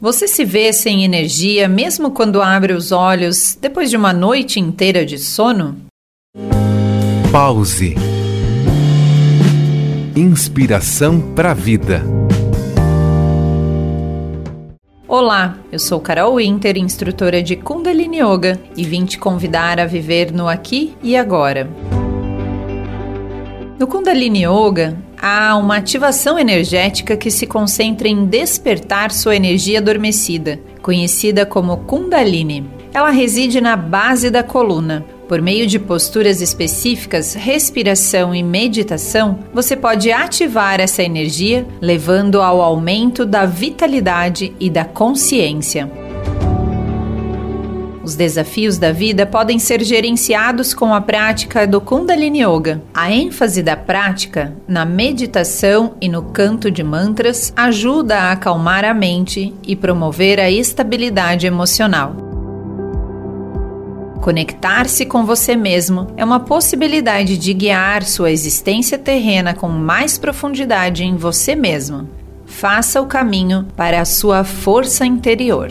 Você se vê sem energia mesmo quando abre os olhos depois de uma noite inteira de sono? Pause. Inspiração para a vida. Olá, eu sou Carol Winter, instrutora de Kundalini Yoga, e vim te convidar a viver no aqui e agora. No Kundalini Yoga, há uma ativação energética que se concentra em despertar sua energia adormecida, conhecida como Kundalini. Ela reside na base da coluna. Por meio de posturas específicas, respiração e meditação, você pode ativar essa energia, levando ao aumento da vitalidade e da consciência. Os desafios da vida podem ser gerenciados com a prática do Kundalini Yoga. A ênfase da prática na meditação e no canto de mantras ajuda a acalmar a mente e promover a estabilidade emocional. Conectar-se com você mesmo é uma possibilidade de guiar sua existência terrena com mais profundidade em você mesmo. Faça o caminho para a sua força interior.